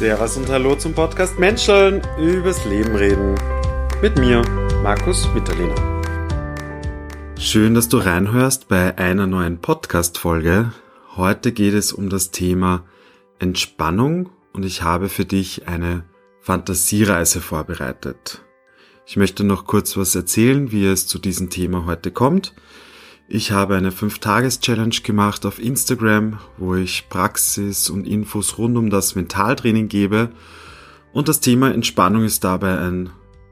Servus und Hallo zum Podcast Menscheln übers Leben reden. Mit mir, Markus Mitterlehner. Schön, dass du reinhörst bei einer neuen Podcast-Folge. Heute geht es um das Thema Entspannung und ich habe für dich eine Fantasiereise vorbereitet. Ich möchte noch kurz was erzählen, wie es zu diesem Thema heute kommt. Ich habe eine 5-Tages-Challenge gemacht auf Instagram, wo ich Praxis und Infos rund um das Mentaltraining gebe. Und das Thema Entspannung ist dabei ein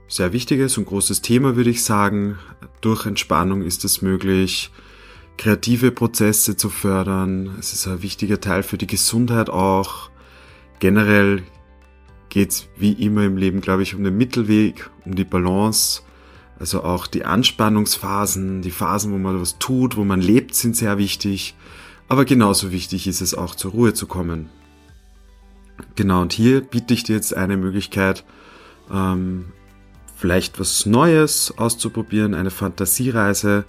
sehr wichtiges und großes Thema, würde ich sagen. Durch Entspannung ist es möglich, kreative Prozesse zu fördern. Es ist ein wichtiger Teil für die Gesundheit auch. Generell geht es wie immer im Leben, glaube ich, um den Mittelweg, um die Balance also auch die Anspannungsphasen, die Phasen, wo man was tut, wo man lebt, sind sehr wichtig. Aber genauso wichtig ist es auch zur Ruhe zu kommen. Genau, und hier biete ich dir jetzt eine Möglichkeit, ähm, vielleicht was Neues auszuprobieren, eine Fantasiereise.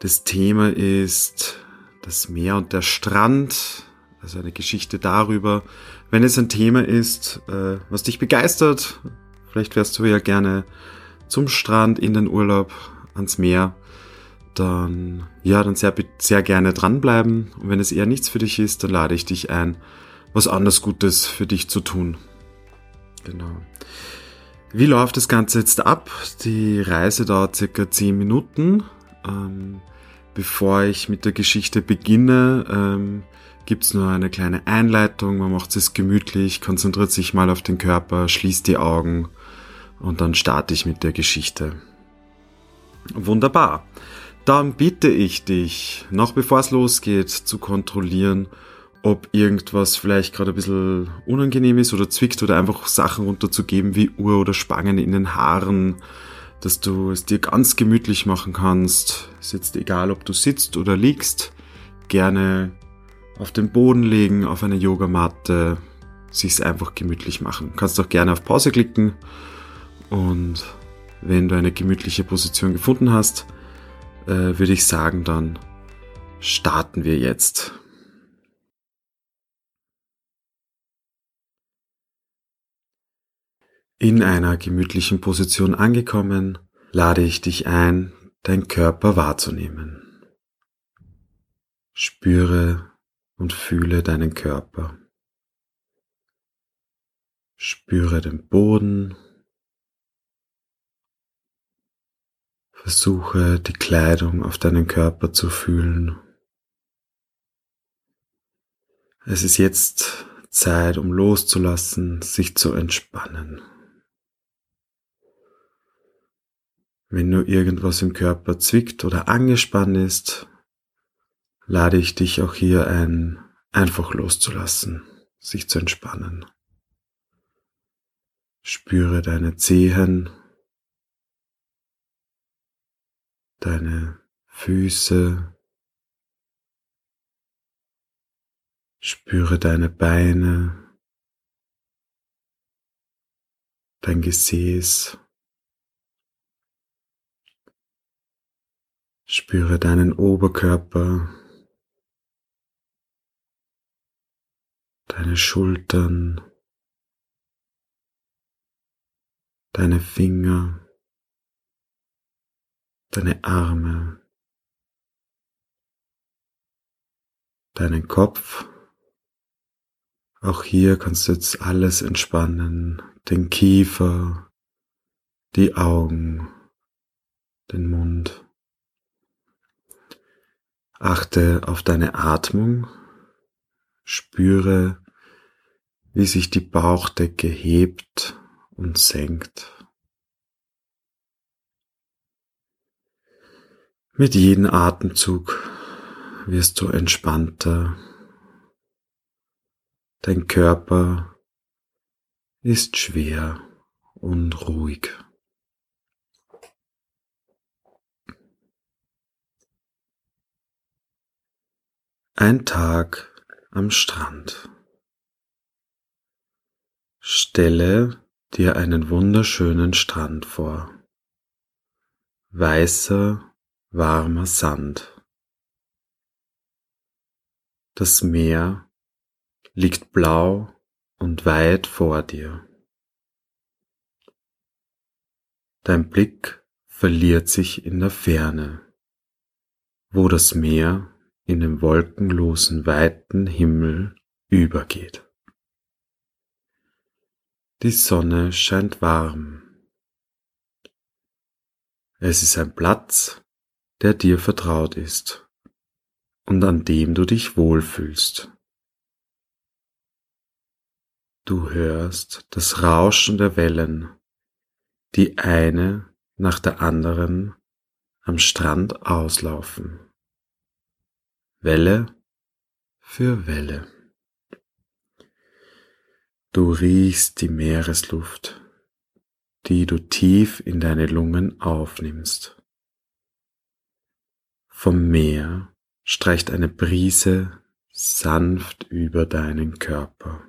Das Thema ist das Meer und der Strand, also eine Geschichte darüber. Wenn es ein Thema ist, äh, was dich begeistert, vielleicht wärst du ja gerne zum Strand, in den Urlaub, ans Meer, dann, ja, dann sehr, sehr gerne dranbleiben. Und wenn es eher nichts für dich ist, dann lade ich dich ein, was anderes Gutes für dich zu tun. Genau. Wie läuft das Ganze jetzt ab? Die Reise dauert circa 10 Minuten. Ähm, bevor ich mit der Geschichte beginne, ähm, gibt's nur eine kleine Einleitung. Man macht es gemütlich, konzentriert sich mal auf den Körper, schließt die Augen und dann starte ich mit der Geschichte. Wunderbar. Dann bitte ich dich, noch bevor es losgeht, zu kontrollieren, ob irgendwas vielleicht gerade ein bisschen unangenehm ist oder zwickt oder einfach Sachen runterzugeben wie Uhr oder Spangen in den Haaren, dass du es dir ganz gemütlich machen kannst. Ist jetzt egal, ob du sitzt oder liegst. Gerne auf den Boden legen, auf eine Yogamatte, sich's einfach gemütlich machen. Du kannst auch gerne auf Pause klicken und wenn du eine gemütliche Position gefunden hast, äh, würde ich sagen, dann starten wir jetzt. In einer gemütlichen Position angekommen, lade ich dich ein, dein Körper wahrzunehmen. Spüre und fühle deinen Körper. Spüre den Boden Versuche die Kleidung auf deinen Körper zu fühlen. Es ist jetzt Zeit, um loszulassen, sich zu entspannen. Wenn nur irgendwas im Körper zwickt oder angespannt ist, lade ich dich auch hier ein, einfach loszulassen, sich zu entspannen. Spüre deine Zehen, deine Füße, spüre deine Beine, dein Gesäß, spüre deinen Oberkörper, deine Schultern, deine Finger, deine Arme, deinen Kopf. Auch hier kannst du jetzt alles entspannen, den Kiefer, die Augen, den Mund. Achte auf deine Atmung, spüre, wie sich die Bauchdecke hebt und senkt. Mit jedem Atemzug wirst du entspannter. Dein Körper ist schwer und ruhig. Ein Tag am Strand. Stelle dir einen wunderschönen Strand vor. Weißer warmer Sand. Das Meer liegt blau und weit vor dir. Dein Blick verliert sich in der Ferne, wo das Meer in den wolkenlosen weiten Himmel übergeht. Die Sonne scheint warm. Es ist ein Platz, der dir vertraut ist und an dem du dich wohlfühlst. Du hörst das Rauschen der Wellen, die eine nach der anderen am Strand auslaufen. Welle für Welle. Du riechst die Meeresluft, die du tief in deine Lungen aufnimmst. Vom Meer streicht eine Brise sanft über deinen Körper.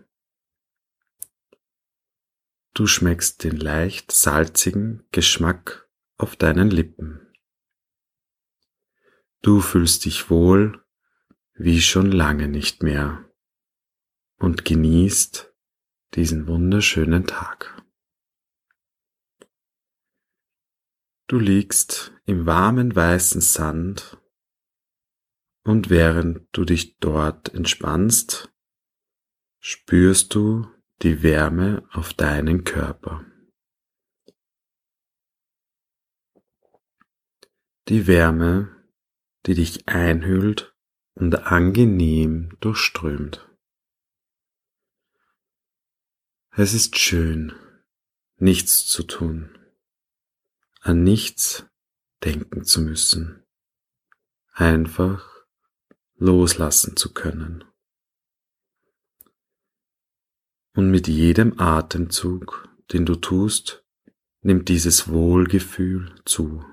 Du schmeckst den leicht salzigen Geschmack auf deinen Lippen. Du fühlst dich wohl wie schon lange nicht mehr und genießt diesen wunderschönen Tag. Du liegst im warmen weißen Sand und während du dich dort entspannst, spürst du die Wärme auf deinen Körper. Die Wärme, die dich einhüllt und angenehm durchströmt. Es ist schön, nichts zu tun, an nichts denken zu müssen, einfach loslassen zu können. Und mit jedem Atemzug, den du tust, nimmt dieses Wohlgefühl zu.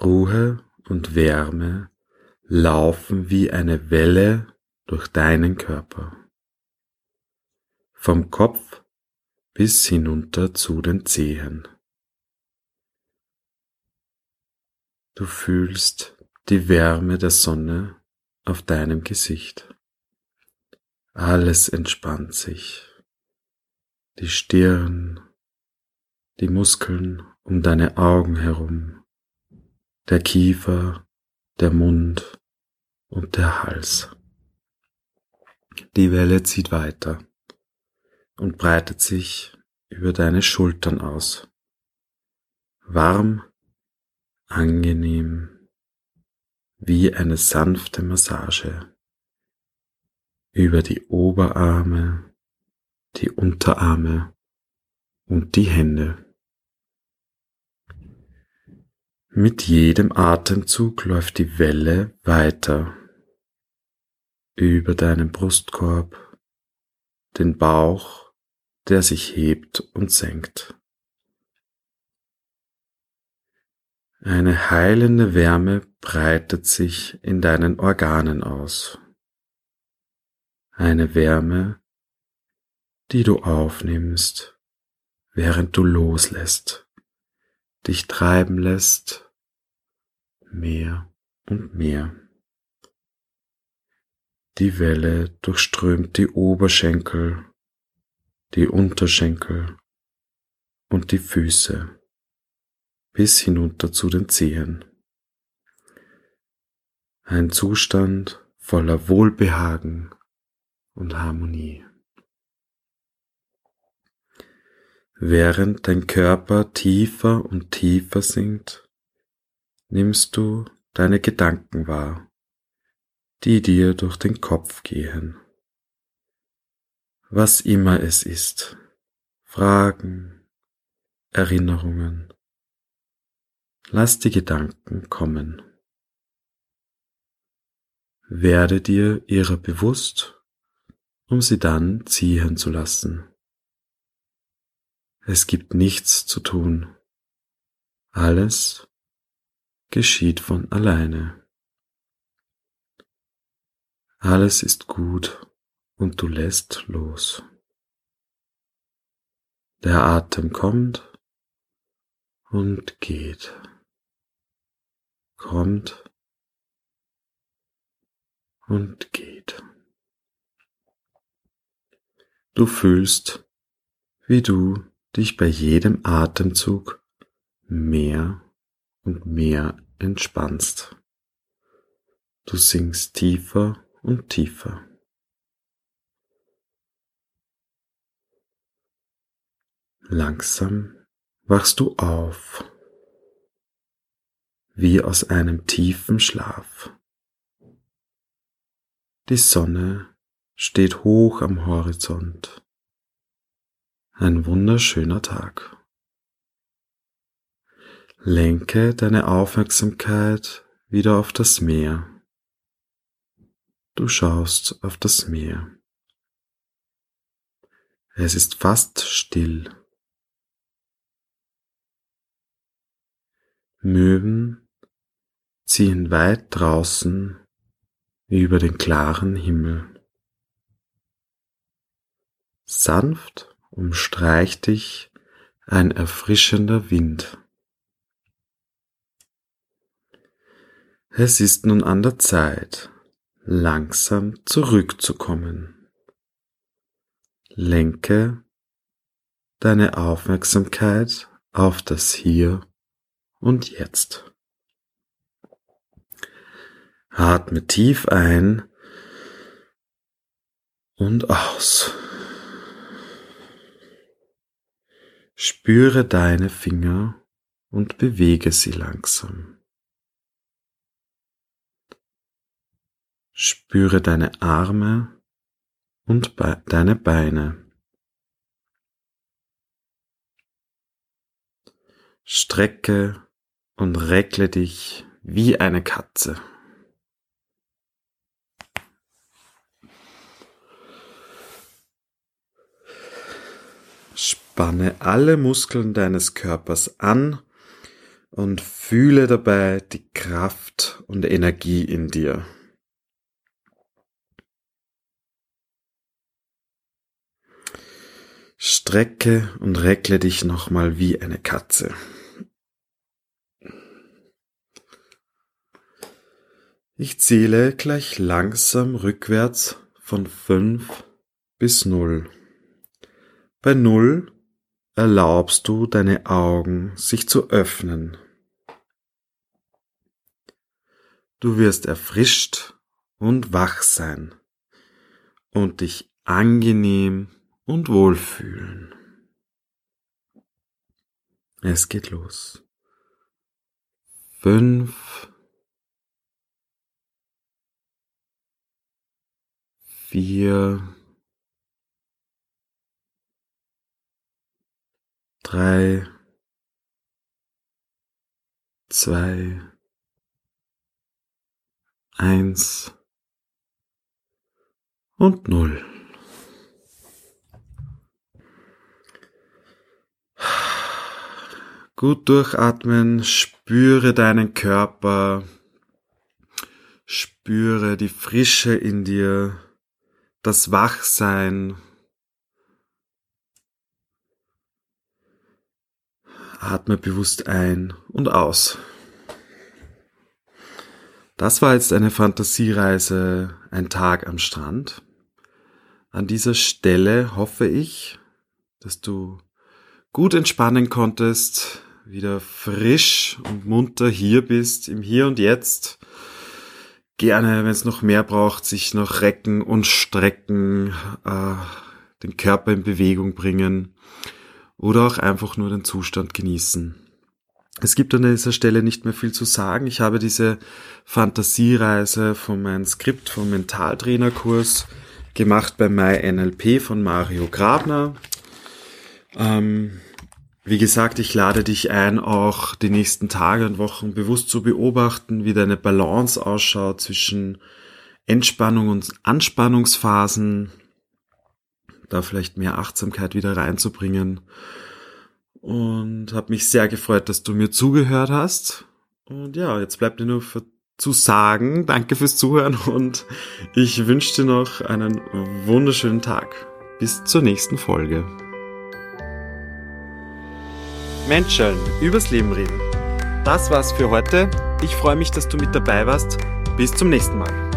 Ruhe und Wärme laufen wie eine Welle durch deinen Körper vom Kopf bis hinunter zu den Zehen. Du fühlst die Wärme der Sonne auf deinem Gesicht. Alles entspannt sich. Die Stirn, die Muskeln um deine Augen herum, der Kiefer, der Mund und der Hals. Die Welle zieht weiter und breitet sich über deine Schultern aus. Warm, angenehm, wie eine sanfte Massage über die Oberarme, die Unterarme und die Hände. Mit jedem Atemzug läuft die Welle weiter über deinen Brustkorb, den Bauch der sich hebt und senkt. Eine heilende Wärme breitet sich in deinen Organen aus. Eine Wärme, die du aufnimmst, während du loslässt, dich treiben lässt, mehr und mehr. Die Welle durchströmt die Oberschenkel die Unterschenkel und die Füße bis hinunter zu den Zehen. Ein Zustand voller Wohlbehagen und Harmonie. Während dein Körper tiefer und tiefer sinkt, nimmst du deine Gedanken wahr, die dir durch den Kopf gehen was immer es ist, Fragen, Erinnerungen. Lass die Gedanken kommen. Werde dir ihrer bewusst, um sie dann ziehen zu lassen. Es gibt nichts zu tun. Alles geschieht von alleine. Alles ist gut und du lässt los. Der Atem kommt und geht, kommt und geht. Du fühlst, wie du dich bei jedem Atemzug mehr und mehr entspannst. Du sinkst tiefer und tiefer. Langsam wachst du auf, wie aus einem tiefen Schlaf. Die Sonne steht hoch am Horizont. Ein wunderschöner Tag. Lenke deine Aufmerksamkeit wieder auf das Meer. Du schaust auf das Meer. Es ist fast still. Möwen ziehen weit draußen über den klaren Himmel. Sanft umstreicht dich ein erfrischender Wind. Es ist nun an der Zeit, langsam zurückzukommen. Lenke deine Aufmerksamkeit auf das Hier und Jetzt. Atme tief ein und aus. Spüre deine Finger und bewege sie langsam. Spüre deine Arme und Be deine Beine. Strecke und reckle dich wie eine Katze. Spanne alle Muskeln deines Körpers an und fühle dabei die Kraft und Energie in dir. Strecke und reckle dich nochmal wie eine Katze. Ich zähle gleich langsam rückwärts von fünf bis null. Bei null erlaubst du deine Augen sich zu öffnen. Du wirst erfrischt und wach sein und dich angenehm und wohlfühlen. Es geht los. Fünf, vier, drei, zwei, eins. Und null. Gut durchatmen, spüre deinen Körper, spüre die Frische in dir, das Wachsein, Atme bewusst ein und aus. Das war jetzt eine Fantasiereise, ein Tag am Strand. An dieser Stelle hoffe ich, dass du gut entspannen konntest, wieder frisch und munter hier bist, im Hier und Jetzt. Gerne, wenn es noch mehr braucht, sich noch recken und strecken, äh, den Körper in Bewegung bringen oder auch einfach nur den Zustand genießen. Es gibt an dieser Stelle nicht mehr viel zu sagen. Ich habe diese Fantasiereise von meinem Skript vom Mentaltrainerkurs gemacht bei MyNLP von Mario Grabner. Ähm, wie gesagt, ich lade dich ein, auch die nächsten Tage und Wochen bewusst zu beobachten, wie deine Balance ausschaut zwischen Entspannung und Anspannungsphasen, da vielleicht mehr Achtsamkeit wieder reinzubringen. Und habe mich sehr gefreut, dass du mir zugehört hast. Und ja, jetzt bleibt mir nur für, zu sagen, danke fürs Zuhören und ich wünsche dir noch einen wunderschönen Tag. Bis zur nächsten Folge. Menschen, übers Leben reden. Das war's für heute. Ich freue mich, dass du mit dabei warst. Bis zum nächsten Mal.